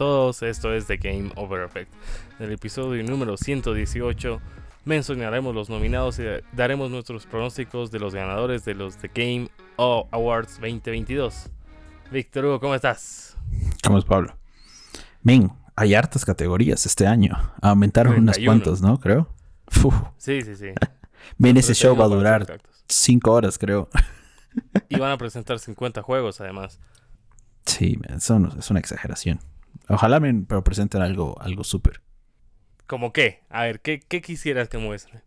todos, esto es The Game Over Effect. En el episodio número 118 mencionaremos los nominados y daremos nuestros pronósticos de los ganadores de los The Game Awards 2022. Víctor Hugo, ¿cómo estás? ¿Cómo es Pablo? Bien, hay hartas categorías este año. Aumentaron unas cuantas, ¿no? Creo. Sí, sí, sí. Bien, ese show va a durar 5 horas, creo. Y van a presentar 50 juegos, además. Sí, eso es una exageración. Ojalá me pero presenten algo, algo súper. ¿Cómo qué? A ver, ¿qué, quisieras que muestre?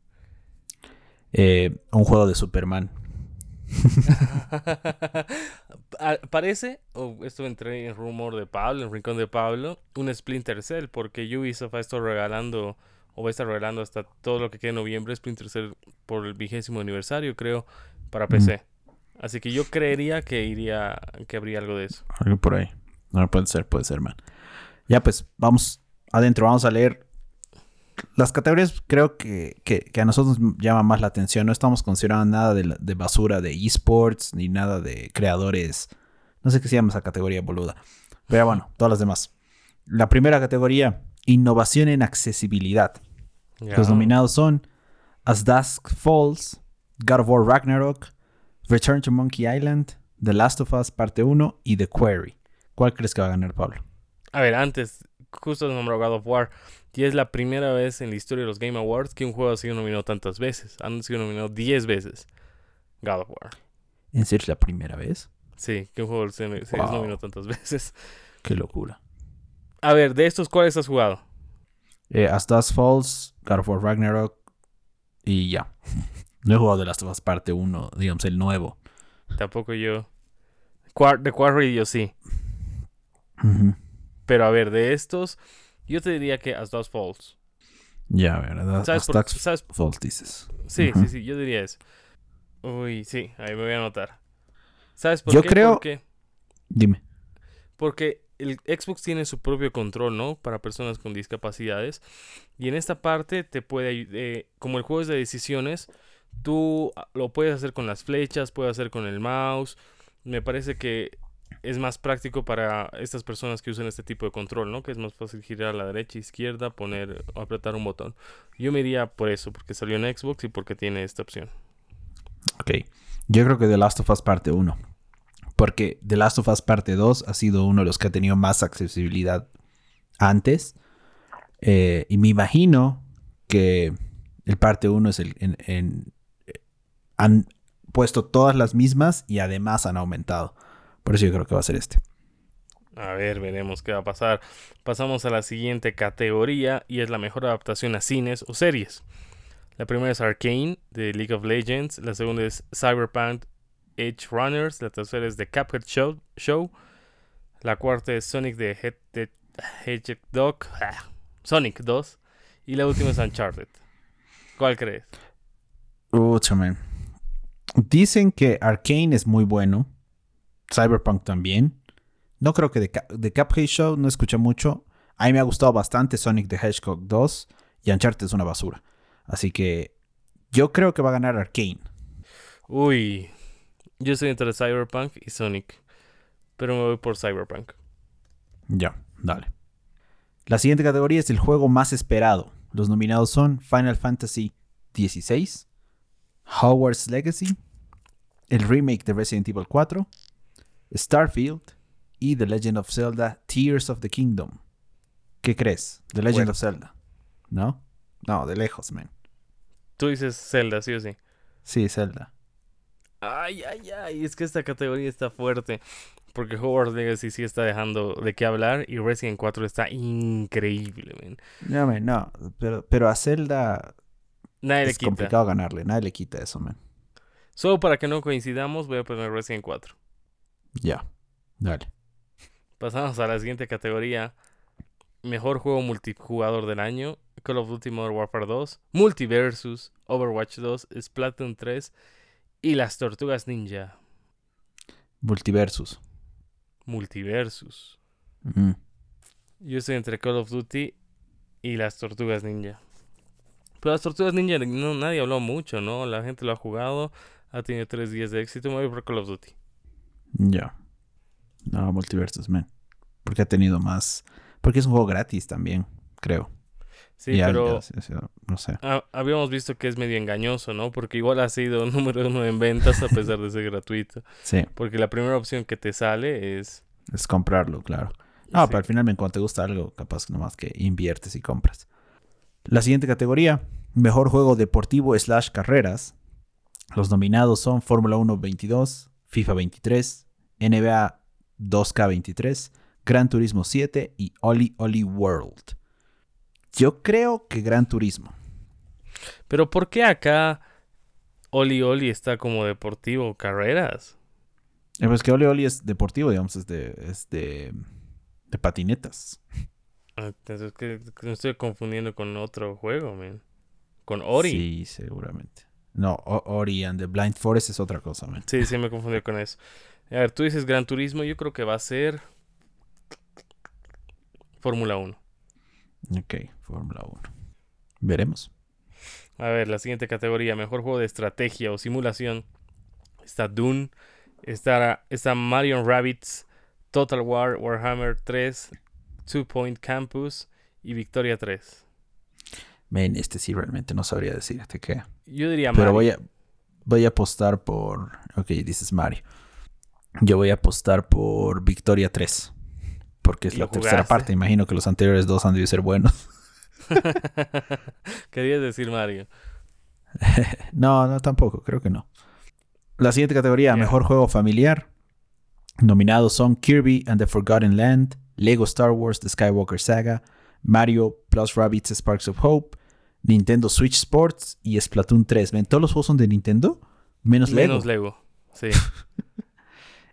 Eh, un juego de Superman. Parece, o esto entré en rumor de Pablo, en rincón de Pablo, un Splinter Cell, porque Ubisoft ha estado regalando, o va a estar regalando hasta todo lo que quede en noviembre, Splinter Cell por el vigésimo aniversario, creo, para PC. Así que yo creería que iría, que habría algo de eso. Algo por ahí. No puede ser, puede ser, man. Ya pues, vamos adentro, vamos a leer. Las categorías creo que, que, a nosotros nos llama más la atención. No estamos considerando nada de, de basura de esports, ni nada de creadores. No sé qué se llama esa categoría boluda. Pero bueno, todas las demás. La primera categoría, innovación en accesibilidad. Los nominados son As Dusk Falls, God of War Ragnarok, Return to Monkey Island, The Last of Us Parte 1 y The Quarry. ¿Cuál crees que va a ganar Pablo? A ver, antes, justo nombró God of War. Y es la primera vez en la historia de los Game Awards que un juego ha sido nominado tantas veces. Han sido nominados 10 veces. God of War. ¿En serio es la primera vez? Sí, que un juego se, nominado tantas veces. Qué locura. A ver, de estos, ¿cuáles has jugado? Eh, As Falls, God of War Ragnarok y ya. No he jugado de Last of Us parte 1, digamos, el nuevo. Tampoco yo. The Quarry yo sí. Pero a ver, de estos, yo te diría que As Dust Falls. Ya, ¿verdad? ¿Sabes As Falls dices. Sí, sí, sí, yo diría eso. Uy, sí, ahí me voy a anotar. ¿Sabes por yo qué? Yo creo... Dime. Porque el Xbox tiene su propio control, ¿no? Para personas con discapacidades. Y en esta parte te puede... Eh, como el juego es de decisiones Tú ah, lo puedes hacer con las flechas, puedes hacer con el mouse. Me parece que es más práctico para estas personas que usan este tipo de control, ¿no? Que es más fácil girar a la derecha, izquierda, poner o apretar un botón. Yo me iría por eso, porque salió en Xbox y porque tiene esta opción. Ok. Yo creo que The Last of Us parte 1. Porque The Last of Us parte 2 ha sido uno de los que ha tenido más accesibilidad antes. Eh, y me imagino que el parte 1 es el, en, han puesto todas las mismas y además han aumentado. Por eso yo creo que va a ser este. A ver, veremos qué va a pasar. Pasamos a la siguiente categoría y es la mejor adaptación a cines o series. La primera es Arcane de League of Legends, la segunda es Cyberpunk Edge Runners, la tercera es The Cuphead Show, Show. la cuarta es Sonic the, Hedgehog ah, Sonic 2 y la última es Uncharted. ¿Cuál crees? man. Dicen que Arkane es muy bueno. Cyberpunk también. No creo que de, de Cuphead Show no escuché mucho. A mí me ha gustado bastante Sonic the Hedgehog 2 y Uncharted es una basura. Así que yo creo que va a ganar Arkane. Uy, yo soy entre Cyberpunk y Sonic, pero me voy por Cyberpunk. Ya, dale. La siguiente categoría es el juego más esperado. Los nominados son Final Fantasy XVI, Hogwarts Legacy, el remake de Resident Evil 4, Starfield y The Legend of Zelda Tears of the Kingdom. ¿Qué crees? The Legend of Zelda. ¿No? No, de lejos, man. Tú dices Zelda, sí o sí. Sí, Zelda. Ay, ay, ay, es que esta categoría está fuerte. Porque Hogwarts Legacy sí está dejando de qué hablar y Resident 4 está increíble, man. No, man, no. Pero, pero a Zelda Nadie es complicado ganarle, nadie le quita eso, man. Solo para que no coincidamos, voy a poner Resident 4. Ya, dale. Pasamos a la siguiente categoría. Mejor juego multijugador del año. Call of Duty Modern Warfare 2, Multiversus, Overwatch 2, Splatoon 3 y las Tortugas Ninja. Multiversus. Multiversus. Yo estoy entre Call of Duty y las Tortugas Ninja. Pero las Tortugas Ninja no, nadie habló mucho, ¿no? La gente lo ha jugado, ha tenido tres días de éxito. Me voy por Call of Duty. Ya. No, Multiversus, man. Porque ha tenido más, Porque es un juego gratis también, creo. Sí, Ya- pero ya, no sé. ha- habíamos visto que es medio engañoso, ¿no? Porque igual ha sido número uno en ventas a pesar de ser gratuito. Sí, Porque la primera opción que te sale es... es comprarlo, claro. No, sí. pero al final, cuando te gusta algo, capaz nomás que inviertes y compras. La siguiente categoría, mejor juego deportivo slash carreras. Los nominados son Fórmula 1 22, FIFA 23, NBA 2K23, Gran Turismo 7 y Oli Oli World. Yo creo que Gran Turismo. Pero ¿por qué acá Oli Oli está como deportivo carreras? Eh, Pues que Oli Oli es deportivo, digamos, es de, es de, de patinetas. Ah, Entonces que que me estoy confundiendo con otro juego, man. Con Ori. Sí, seguramente. No, Ori and the Blind Forest es otra cosa, man. Sí, sí, me confundí con eso. A ver, tú dices Gran Turismo, yo creo que va a ser Fórmula 1. Ok, Fórmula 1. Veremos. A ver, la siguiente categoría, mejor juego de estrategia o simulación. Está Dune, está, está Mario Rabbids, Total War, Warhammer 3, Two Point Campus y Victoria 3. Men, este sí realmente no sabría decirte qué. Yo diría Mario. Pero voy a, voy a apostar por. Ok, dices Mario. Yo voy a apostar por Victoria 3. Porque es ¿Y la tercera parte. Imagino que los anteriores dos han de ser buenos. Querías decir Mario. No, no, tampoco. Creo que no. La siguiente categoría, mejor juego familiar. Nominados son Kirby and the Forgotten Land, Lego Star Wars The Skywalker Saga, Mario plus Rabbids Sparks of Hope, Nintendo Switch Sports y Splatoon 3. ¿Ven? Todos los juegos son de Nintendo, menos Lego. Menos Lego. Sí.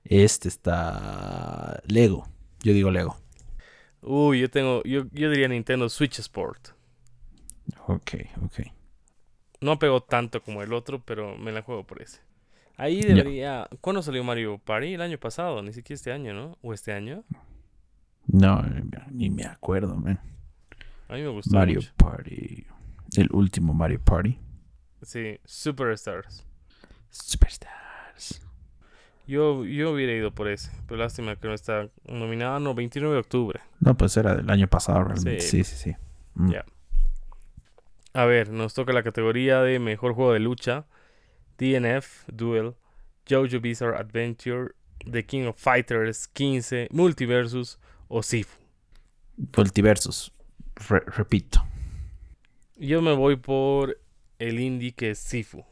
Este está Lego. Yo digo Lego. Uy, yo tengo. Yo, yo diría Nintendo Switch Sport. Ok, ok. No pegó tanto como el otro, pero me la juego por ese. Ahí debería. ¿Cuándo salió Mario Party? El año pasado, ni siquiera este año, ¿no? ¿O este año? No, ni me acuerdo, man. A mí me gustó. Mario mucho. Party. El último Mario Party. Sí, Superstars. Superstars. Yo, yo hubiera ido por ese, pero lástima que no está nominado. No, 29 de octubre. No, pues era del año pasado realmente. Sí. Sí, sí, sí. Mm. Ya. A ver, nos toca la categoría de mejor juego de lucha: DNF, Duel, JoJo Bizarre Adventure, The King of Fighters 15, Multiversus o Sifu. Multiversus. Re- repito. Yo me voy por el indie que es Sifu.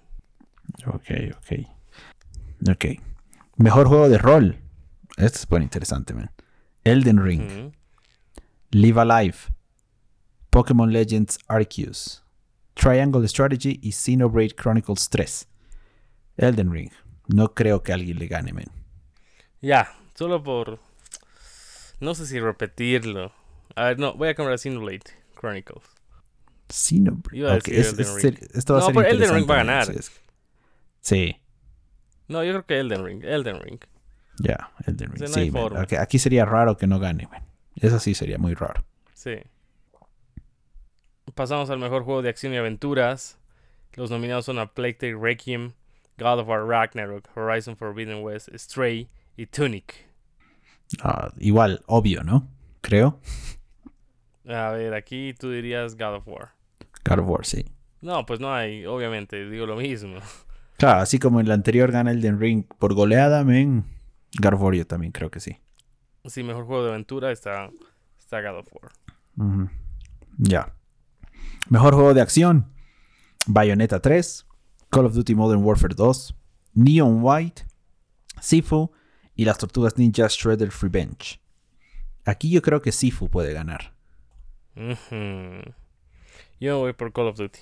Ok, ok. Ok. Mejor juego de rol. Este es muy interesante, man. Elden Ring. Live Alive. Pokémon Legends Arceus. Triangle Strategy y Xenoblade Chronicles 3. Elden Ring. No creo que alguien le gane, man. Ya, solo por. No sé si repetirlo. A ver, no, voy a cambiar a Xenoblade Chronicles. Xenoblade. Iba a Ok, decir es- Elden es- Ring. esto va a No, ser pero Elden Ring va a ganar. Sí, es- Sí, No, yo creo que Elden Ring. Elden Ring. ya, Elden Ring. O sea, no hay Sí, man. Aquí sería raro que no gane, man. Eso sí sería muy raro. Sí. Pasamos al mejor juego de acción y aventuras. Los nominados son a Plague Tale Requiem, God of War Ragnarok, Horizon Forbidden West, Stray y Tunic. Ah, igual, obvio, ¿no? Creo. A ver, aquí tú dirías God of War. God of War, sí. No, pues no hay, obviamente, digo lo mismo. Claro, así como en el anterior gana Elden Ring por goleada, men. God of War yo también creo que sí. Sí, mejor juego de aventura está, está God of War. Ya. Mejor juego de acción. Bayonetta 3. Call of Duty Modern Warfare 2. Neon White. Sifu. Y las tortugas ninja Shredder's Revenge. Aquí yo creo que Sifu puede ganar. Yo me voy por Call of Duty.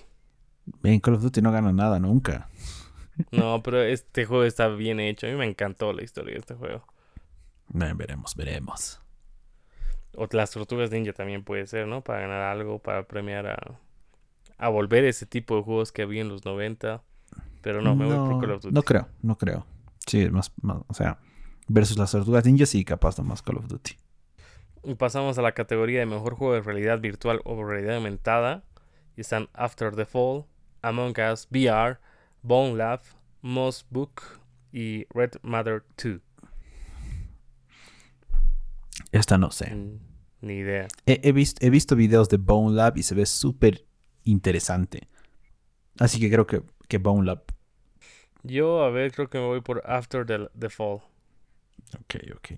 En Call of Duty no gana nada nunca. No, pero este juego está bien hecho. A mí me encantó la historia de este juego. Eh, veremos, veremos. O las tortugas ninja también puede ser, ¿no? Para ganar algo, para premiar a, a volver ese tipo de juegos que había en los 90. Pero no, me voy por Call of Duty. no creo, no creo. Sí, es más, más- o sea, versus las tortugas ninja sí, capaz nomás Call of Duty. Y pasamos a la categoría de mejor juego de realidad virtual o realidad aumentada. Y están After the Fall, Among Us, VR, Bone Lab, Moss Book y Red Matter 2. Esta no sé. Mm, Ni idea. He, he visto, he visto videos de Bone Lab y se ve súper interesante. Así que creo que, que Bone Lab. Yo, a ver, creo que me voy por After the, the Fall. Ok, ok.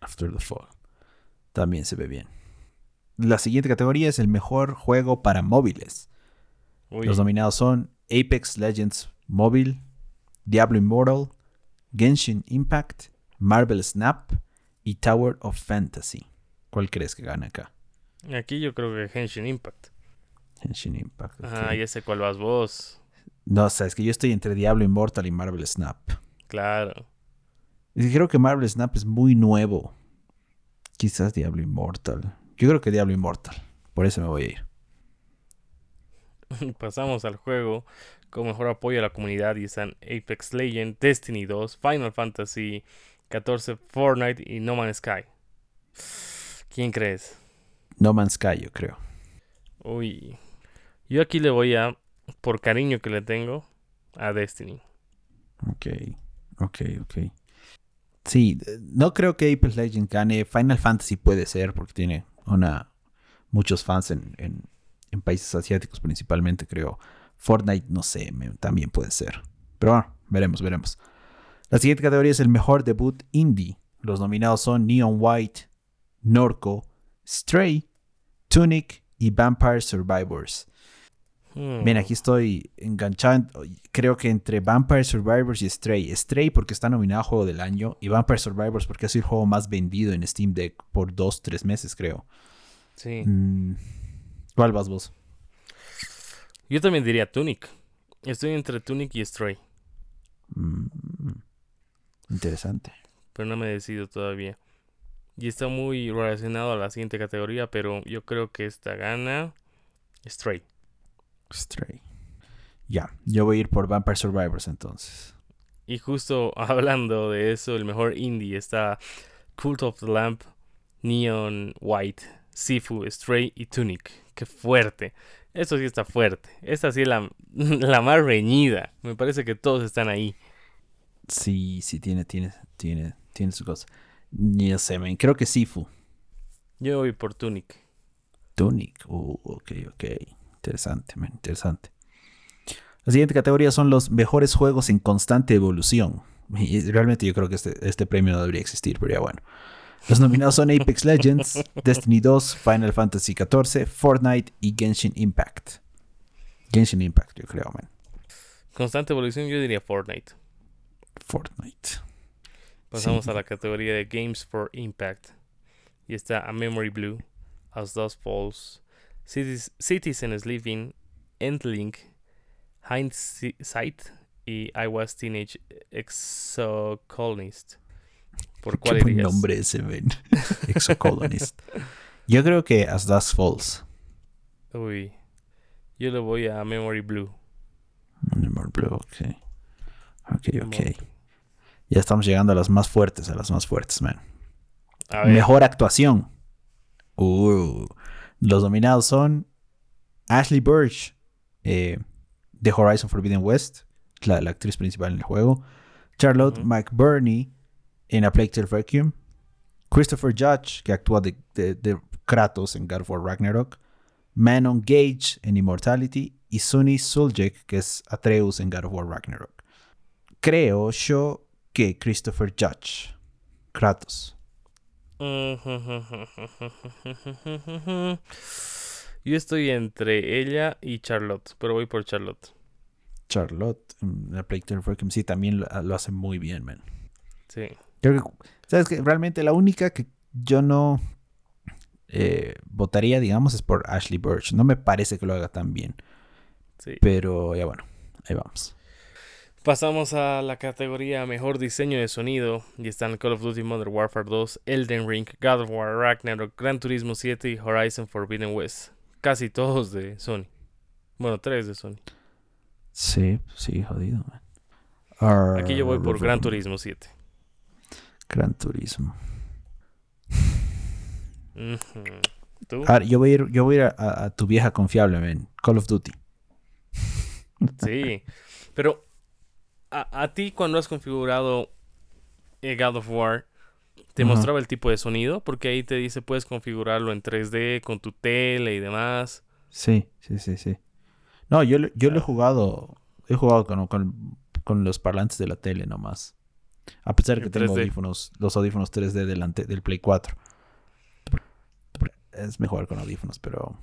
After the Fall. También se ve bien. La siguiente categoría es el mejor juego para móviles. Uy, Los nominados son Apex Legends Mobile, Diablo Immortal, Genshin Impact, Marvel Snap y Tower of Fantasy. ¿Cuál crees que gana acá? aquí yo creo que Henshin Impact. Genshin Impact. Ah, ya sé cuál vas vos. No, o sea, es que yo estoy entre Diablo Immortal y Marvel Snap. Claro. Y creo que Marvel Snap es muy nuevo. Quizás Diablo Immortal. Yo creo que Diablo Immortal. Por eso me voy a ir. Pasamos al juego con mejor apoyo a la comunidad y están Apex Legends, Destiny 2, Final Fantasy 14, Fortnite y No Man's Sky. ¿Quién crees? No Man's Sky, yo creo. Uy. Yo aquí le voy a, por cariño que le tengo, a Destiny. Ok, ok, ok. Sí, no creo que Apex Legends gane. Final Fantasy puede ser porque tiene una muchos fans en, en- en países asiáticos principalmente, creo. Fortnite, no sé, también puede ser. Pero bueno, veremos, veremos. La siguiente categoría es el mejor debut indie. Los nominados son Neon White, Norco, Stray, Tunic y Vampire Survivors. Hmm. Aquí estoy enganchando. Creo que entre Vampire Survivors y Stray. Stray porque está nominado a Juego del Año y Vampire Survivors porque es el juego más vendido en Steam Deck por dos, tres meses, creo. Sí. Mm, ¿Cuál vas vos? Yo también diría Tunic. Estoy entre Tunic y Stray, Mm, interesante. pero no me decido todavía. Y está muy relacionado a la siguiente categoría, pero yo creo que esta gana Stray. Stray. Ya, yo voy a ir por Vampire Survivors entonces. Y justo hablando de eso, el mejor indie está Cult of the Lamp, Neon White, Sifu, Stray y Tunic. Qué fuerte. Esto sí está fuerte. Esta sí es la, la más reñida. Me parece que todos están ahí. Sí, sí, tiene, tiene, tiene, tiene su cosa. Sé, man, creo que Sifu. Yo voy por Tunic. Tunic. Uh, ok, ok. Interesante, man, interesante. La siguiente categoría son los mejores juegos en constante evolución. Y realmente yo creo que este, este premio no debería existir, pero ya bueno. Los nominados son Apex Legends, Destiny 2, Final Fantasy XIV, Fortnite y Genshin Impact. Genshin Impact, yo creo, man. Constante evolución, yo diría Fortnite. Fortnite. Pasamos Sí. a la categoría de Games for Impact. Y está A Memory Blue, As Dust Falls, Cities, Citizens Living, Endlink, Hindsight y I Was Teenage Exocolonist. ¿Por cuál Qué buen nombre ese, man. Exocolonist. Yo creo que As Dust Falls. Uy. Yo le voy a Memory Blue. Memory Blue, ok. Ok, ok. Ya estamos llegando a las más fuertes, a las más fuertes, man. Mejor actuación. Uh, los nominados son Ashley Burch eh, de Horizon Forbidden West, la, la actriz principal en el juego. Charlotte. McBurney en A Plague Tale Requiem. Christopher Judge, que actúa de, de- de Kratos en God of War Ragnarok. Manon Gage en Immortality. Y Sunny Suljek, que es Atreus en God of War Ragnarok. Creo yo que Christopher Judge. Kratos. Yo estoy entre ella y Charlotte, pero voy por Charlotte. Charlotte, en la Plague Requiem, sí, también lo, lo hace muy bien, man. Sí. Creo que, ¿sabes que Realmente la única que yo no eh, votaría, digamos, es por Ashley Burch. No me parece que lo haga tan bien, Sí. pero ya bueno, ahí vamos. Pasamos a la categoría Mejor Diseño de Sonido y están Call of Duty Modern Warfare 2, Elden Ring, God of War, Ragnarok, Gran Turismo 7 y Horizon Forbidden West. Casi todos de Sony. Bueno, tres de Sony. Sí, sí, jodido, man. Aquí yo voy por Gran Turismo. Turismo 7. Gran Turismo. Yo voy a ir, yo voy a, ir a- a tu vieja confiable, man. Call of Duty. Sí. Pero a, a ti cuando has configurado eh, God of War, te mostraba el tipo de sonido, porque ahí te dice puedes configurarlo en 3D con tu tele y demás. Sí, sí, sí, sí. No, yo, yo lo he jugado, he jugado con, con, los parlantes de la tele nomás. A pesar que tengo audífonos, los audífonos 3D delante del Play 4. Es mejor con audífonos, pero...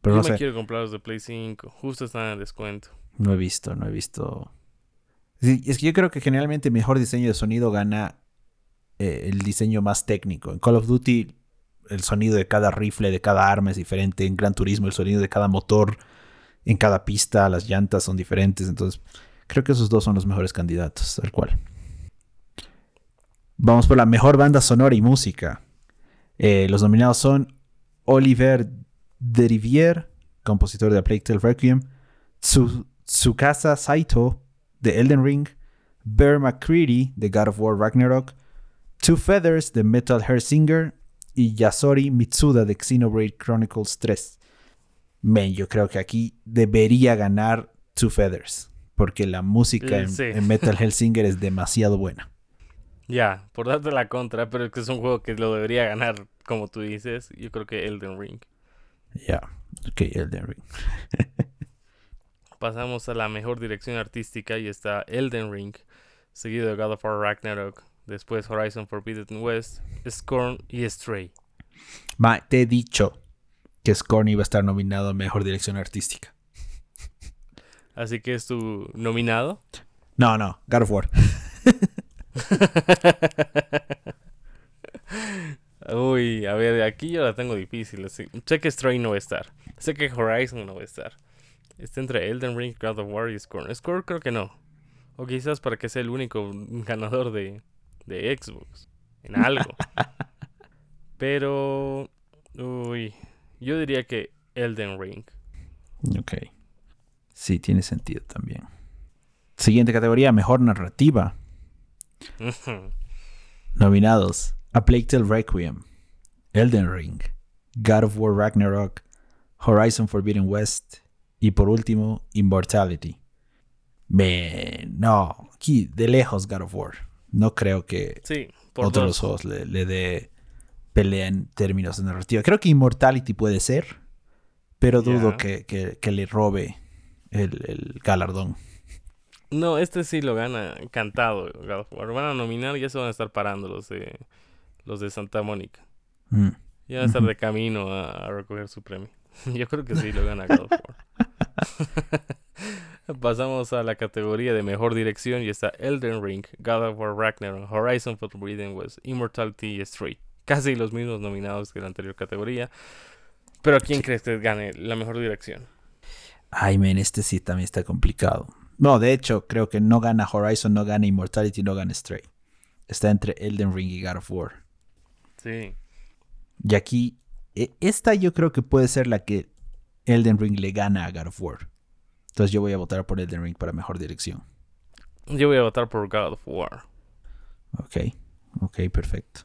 pero yo no me quiero comprar los de Play 5. Justo están en descuento. No he visto, no he visto. Es que yo creo que generalmente mejor diseño de sonido gana eh, el diseño más técnico. En Call of Duty el sonido de cada rifle, de cada arma es diferente. En Gran Turismo el sonido de cada motor, en cada pista las llantas son diferentes. Entonces creo que esos dos son los mejores candidatos, tal cual. Vamos por la mejor banda sonora y música. Eh, los nominados son Oliver Derivier, compositor de A Plague Requiem, Tsukasa Saito de Elden Ring, Bear McCready de God of War Ragnarok, Two Feathers de Metal Hair Singer y Yasori Mitsuda de Xenoblade Chronicles 3. Men, yo creo que aquí debería ganar Two Feathers, porque la música en, Metal Hellsinger es demasiado buena. Ya, por darte la contra, pero es que es un juego que lo debería ganar, como tú dices, yo creo que Elden Ring. Ya, ok, Elden Ring. Pasamos a la mejor dirección artística y está Elden Ring, seguido de God of War Ragnarok, después Horizon Forbidden West, Scorn y Stray. Ma, te he dicho que Scorn iba a estar nominado a mejor dirección artística. Así que es tu nominado. No, no, God of War. Uy, a ver, aquí yo la tengo difícil. Sé que Stray no va a estar. Sé que Horizon no va a estar. Está entre Elden Ring, God of War y Scorn. Scorn creo que no. O quizás para que sea el único ganador de, de Xbox. En algo. Pero... Uy. Yo diría que Elden Ring. Ok. Sí, tiene sentido también. Siguiente categoría, mejor narrativa. Nominados: A Plague Tale Requiem, Elden Ring, God of War Ragnarok, Horizon Forbidden West y por último, Immortality. no, aquí de lejos God of War. No creo que sí, otros juegos le, dé pelea en términos de narrativa. Creo que Immortality puede ser, pero dudo que, le robe el, galardón. No, este sí lo gana encantado. God of War. Van a nominar y ya se van a estar parando los de, los de Santa Mónica. Mm. Ya van a estar de camino a recoger su premio. Yo creo que sí lo gana God of War. Pasamos a la categoría de mejor dirección y está Elden Ring, God of War Ragnarok, Horizon Forbidden West, Immortality y Stray. Casi los mismos nominados que la anterior categoría. Pero ¿quién crees que gane la mejor dirección? Ay, men, este sí también está complicado. No, de hecho, creo que no gana Horizon, no gana Immortality, no gana Stray. Está entre Elden Ring y God of War. Sí. Y aquí e, esta yo creo que puede ser la que Elden Ring le gana a God of War. Entonces yo voy a votar por Elden Ring para mejor dirección. Yo voy a votar por God of War. Ok, ok, perfecto.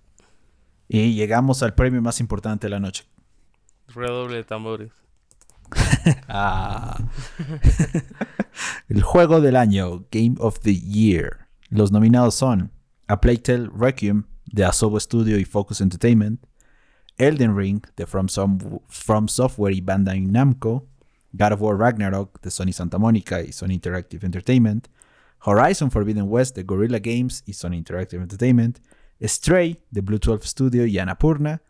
Y llegamos al premio más importante de la noche. Redoble de tambores. ah. El juego del año, Game of the Year. Los nominados son A Plague Tale Requiem de Asobo Studio y Focus Entertainment, Elden Ring de From, Software y Bandai Namco, God of War Ragnarok de Sony Santa Mónica y Sony Interactive Entertainment, Horizon Forbidden West de Guerrilla Games y Sony Interactive Entertainment, Stray de Blue 12 Studio y Annapurna,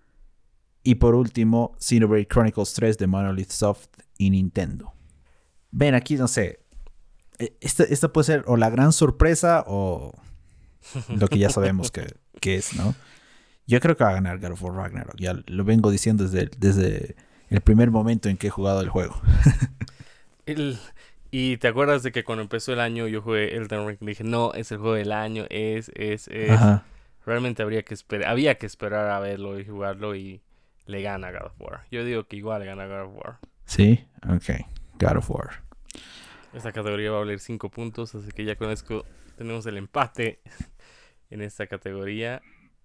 y por último Xenoblade Chronicles 3 de Monolith Soft y Nintendo. Ven, aquí no sé. E, esta, esta puede ser o la gran sorpresa o lo que ya sabemos que, que es, ¿no? Yo creo que va a ganar God of War Ragnarok. Ya lo vengo diciendo desde, desde el primer momento en que he jugado el juego. y te acuerdas de que cuando empezó el año yo jugué Elden Ring. Dije, no, es el juego del año, es, es, es. Realmente habría que esperar, había que esperar a verlo y jugarlo y le gana God of War. Yo digo que igual le gana God of War. Sí, ok. God of War. Esta categoría va a valer 5 puntos, así que ya con esto tenemos el empate en esta categoría.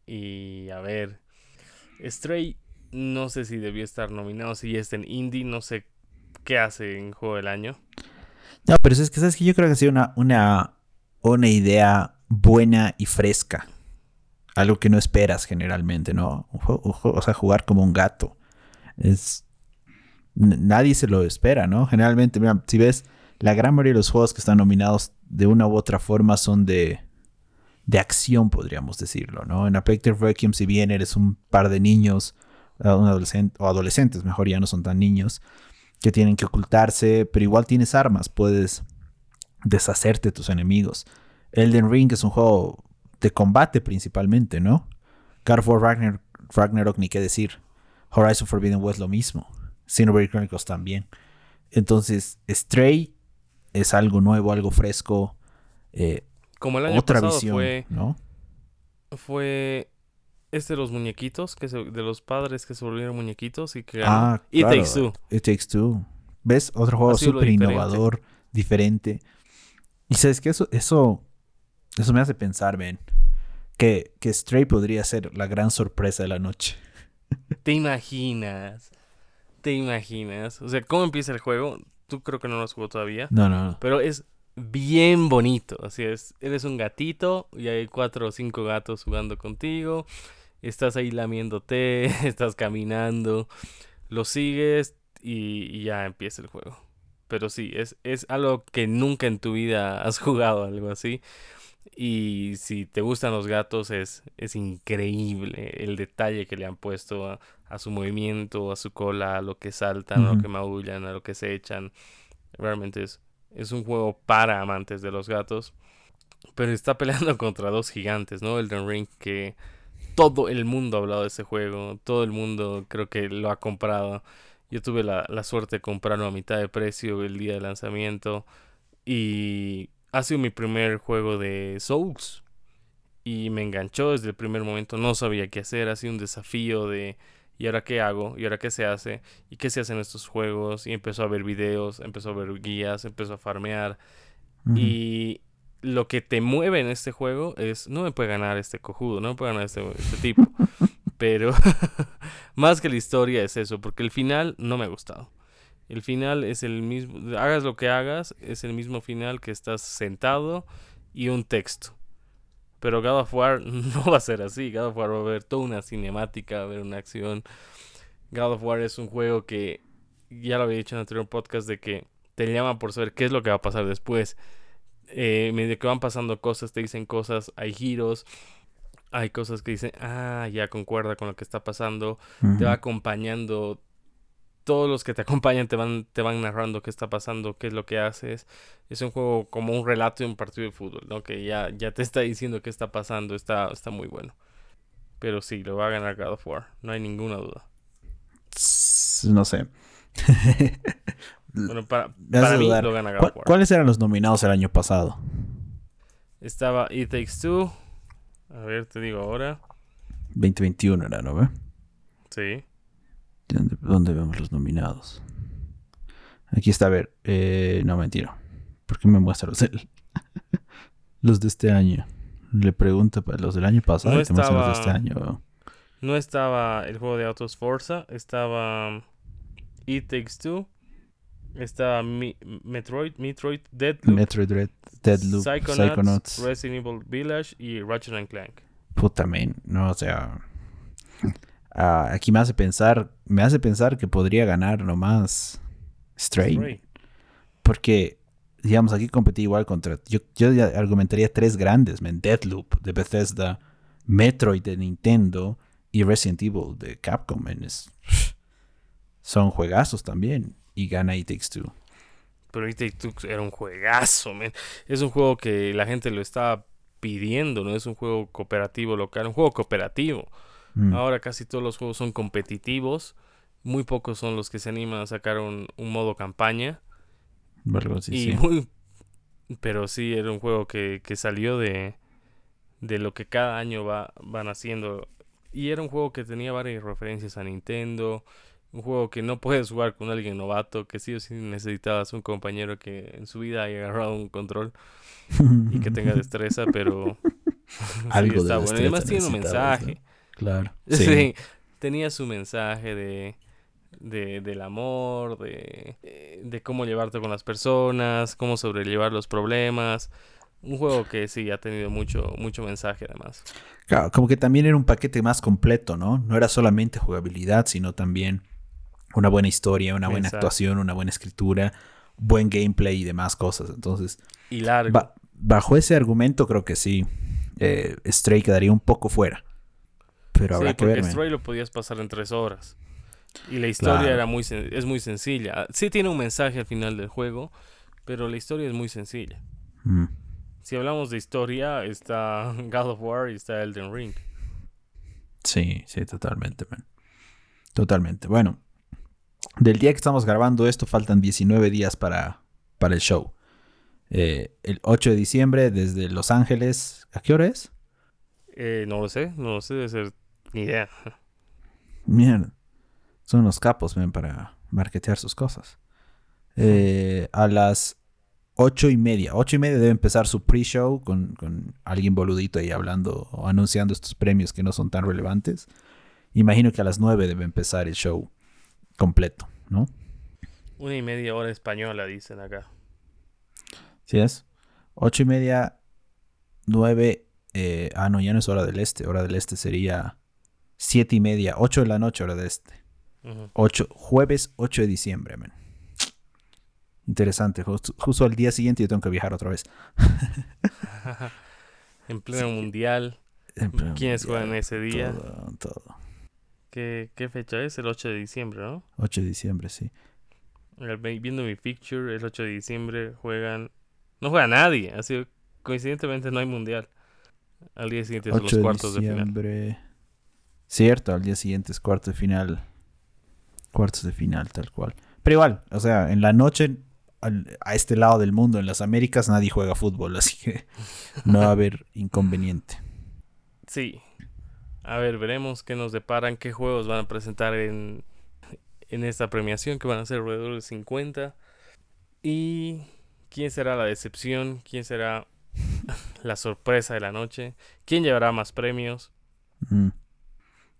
Y a ver, Stray no sé si debió estar nominado, si ya está en Indie, no sé qué hace en Juego del Año. No, pero es que sabes que yo creo que ha sido una, una, una idea buena y fresca. algo que no esperas generalmente, ¿no? o sea, jugar como un gato. Es. Nadie se lo espera, ¿no? Generalmente, mira, si ves, la gran mayoría de los juegos que están nominados de una u otra forma son de. De acción, podríamos decirlo, ¿no? En Apex Requiem, si bien eres un par de niños, uh, un adolescente, o adolescentes, mejor ya no son tan niños, que tienen que ocultarse, pero igual tienes armas, puedes deshacerte de tus enemigos. Elden Ring es un juego de combate principalmente, ¿no? God of War Ragnar, Ragnarok, ni qué decir. Horizon Forbidden West lo mismo. Xenoblade Chronicles también. Entonces, Stray es algo nuevo, algo fresco. Eh, Como el año otra visión, fue, ¿no? Fue este de los muñequitos, que de los padres que se volvieron muñequitos y que ah, It Takes Two. It Takes Two. ¿Ves? Otro juego súper innovador, diferente. Y sabes que eso, eso, eso me hace pensar, ven, que, que Stray podría ser la gran sorpresa de la noche. ¿Te imaginas? ¿Te imaginas? O sea, ¿cómo empieza el juego? Tú creo que no lo has jugado todavía. No, no, no. Pero es bien bonito. Así es. Eres un gatito y hay cuatro o cinco gatos jugando contigo. Estás ahí lamiéndote, estás caminando. Lo sigues y, ya empieza el juego. Pero sí, es, es algo que nunca en tu vida has jugado, algo así. Y si te gustan los gatos, es, es increíble el detalle que le han puesto a, su movimiento, a su cola, a lo que saltan, a lo que maullan, a lo que se echan. Realmente es, es un juego para amantes de los gatos. Pero está peleando contra dos gigantes, ¿no? Elden Ring, que todo el mundo ha hablado de ese juego. Todo el mundo creo que lo ha comprado. Yo tuve la, la suerte de comprarlo a mitad de precio el día de lanzamiento. Y ha sido mi primer juego de Souls. Y me enganchó desde el primer momento. No sabía qué hacer. Ha sido un desafío de. ¿Y ahora qué hago? ¿Y ahora qué se hace? ¿Y qué se hace en estos juegos? Y empezó a ver videos, empezó a ver guías, empezó a farmear. Y lo que te mueve en este juego es, no me puede ganar este cojudo, no me puede ganar este, este tipo. Pero más que la historia es eso, porque el final no me ha gustado. El final es el mismo, hagas lo que hagas, es el mismo final que estás sentado y un texto. Pero God of War no va a ser así. God of War va a haber toda una cinemática, va a haber una acción. God of War es un juego que, ya lo había dicho en el anterior podcast, de que te llama por saber qué es lo que va a pasar después. Eh, medio que van pasando cosas, te dicen cosas, hay giros, hay cosas que dicen, ah, ya concuerda con lo que está pasando, te va acompañando todos los que te acompañan te van, te van narrando qué está pasando, qué es lo que haces. Es un juego como un relato de un partido de fútbol, ¿no? Que ya, ya te está diciendo qué está pasando, está, está muy bueno. Pero sí, lo va a ganar God of War, no hay ninguna duda. No sé. bueno, para, mí lo gana God of War. ¿Cuáles eran los nominados el año pasado? Estaba It Takes Two. A ver, te digo ahora. 2021 era, ¿no? Sí. ¿Dónde, vemos los nominados? Aquí está, a ver. Eh, no, mentira. ¿Por qué me muestra los, los de este año? Le pregunto para los del año pasado no estaba, los de este año. No estaba el juego de Autos Forza, estaba It Takes Two, estaba Metroid, Metroid, Deadloop, Metroid Deadloop, Psychonauts, Resident Evil Village y Ratchet and Clank. Puta, man. No, o sea... Ah, aquí me hace pensar, me hace pensar que podría ganar nomás Stray. Porque, digamos, aquí competí igual contra. Yo, yo argumentaría tres grandes: men, Deadloop de Bethesda, Metroid de Nintendo y Resident Evil de Capcom. son juegazos también. Y gana It Takes Two. Pero It Takes Two era un juegazo, man. Es un juego que la gente lo estaba pidiendo, no es un juego cooperativo local, un juego cooperativo. Mm. Ahora casi todos los juegos son competitivos. Muy pocos son los que se animan a sacar un, modo campaña. y Muy, pero sí, era un juego que, salió de, de lo que cada año va, van haciendo. Y era un juego que tenía varias referencias a Nintendo. Un juego que no puedes jugar con alguien novato, que sí o sí necesitabas un compañero que en su vida haya agarrado un control y que tenga destreza, pero Algo está bueno. Además tiene un mensaje. Claro. Sí. Tenía su mensaje de, de, del amor, de, de cómo llevarte con las personas, cómo sobrellevar los problemas. Un juego que sí ha tenido mucho, mucho mensaje además. Claro, como que también era un paquete más completo, ¿no? No era solamente jugabilidad, sino también una buena historia, una buena Exacto. actuación, una buena escritura, buen gameplay y demás cosas. Entonces, Y largo. ba- bajo ese argumento creo que sí, eh, Stray quedaría un poco fuera. Pero habrá sí, que porque. Stray lo podías pasar en tres horas. Y la historia Claro. era muy es muy sencilla. Sí tiene un mensaje al final del juego, pero la historia es muy sencilla. Mm. Si hablamos de historia, está God of War y está Elden Ring. Sí, sí, totalmente, man. Totalmente. Bueno, del día que estamos grabando esto, faltan 19 días para, para el show. Eh, el 8 de diciembre desde Los Ángeles. ¿A qué hora es? Eh, no lo sé, no lo sé, debe ser ni idea. Mierda. Son unos capos, man, para marketear sus cosas. Eh, a las ocho y media. Ocho y media debe empezar su pre-show con, con alguien boludito ahí hablando o anunciando estos premios que no son tan relevantes. Imagino que a las nueve debe empezar el show completo, ¿no? Una y media hora española, dicen acá. ¿Sí es? Ocho y media, nueve. eh, ah, no, ya no es hora del este. Hora del este sería siete y media, ocho de la noche, hora del este. Ujú. 8, jueves 8 de diciembre, man. Interesante. Justo, justo al día siguiente yo tengo que viajar otra vez. en pleno mundial. En pleno ¿Quiénes mundial, juegan ese día? Todo, todo. ¿Qué, ¿Qué fecha es? El 8 de diciembre, ¿no? 8 de diciembre, sí. Viendo mi picture, el 8 de diciembre juegan... No juega nadie, así coincidentemente no hay mundial. Al día siguiente son 8 los de cuartos de final. Cierto, al día siguiente es cuarto de final. Cuartos de final, tal cual. Pero igual, o sea, en la noche, al- a este lado del mundo, en las Américas, nadie juega fútbol, así que no va a haber inconveniente. Sí. A ver, veremos qué nos deparan, qué juegos van a presentar en, en esta premiación, que van a ser alrededor de 50. Y quién será la decepción, quién será la sorpresa de la noche, quién llevará más premios. Mm.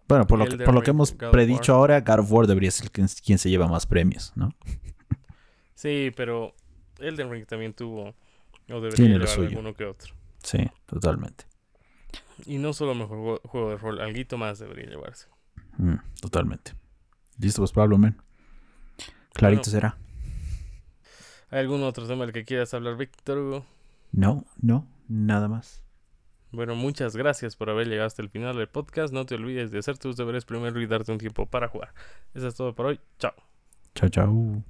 Bueno, por lo, que, por lo que hemos God predicho War. ahora, God of War debería ser quien, quien se lleva más premios, ¿no? Sí, pero Elden Ring también tuvo, o debería Tiene lo llevar suyo. alguno que otro. Sí, totalmente. Y no solo mejor juego, de rol, alguito más debería llevarse. Mm, totalmente. Listo, pues Pablo, men. Clarito Bueno. será. ¿Hay algún otro tema del que quieras hablar, Víctor Hugo? No, no, nada más. Bueno, muchas gracias por haber llegado hasta el final del podcast. No te olvides de hacer tus deberes primero y darte un tiempo para jugar. Eso es todo por hoy. Chao. Chao, chao.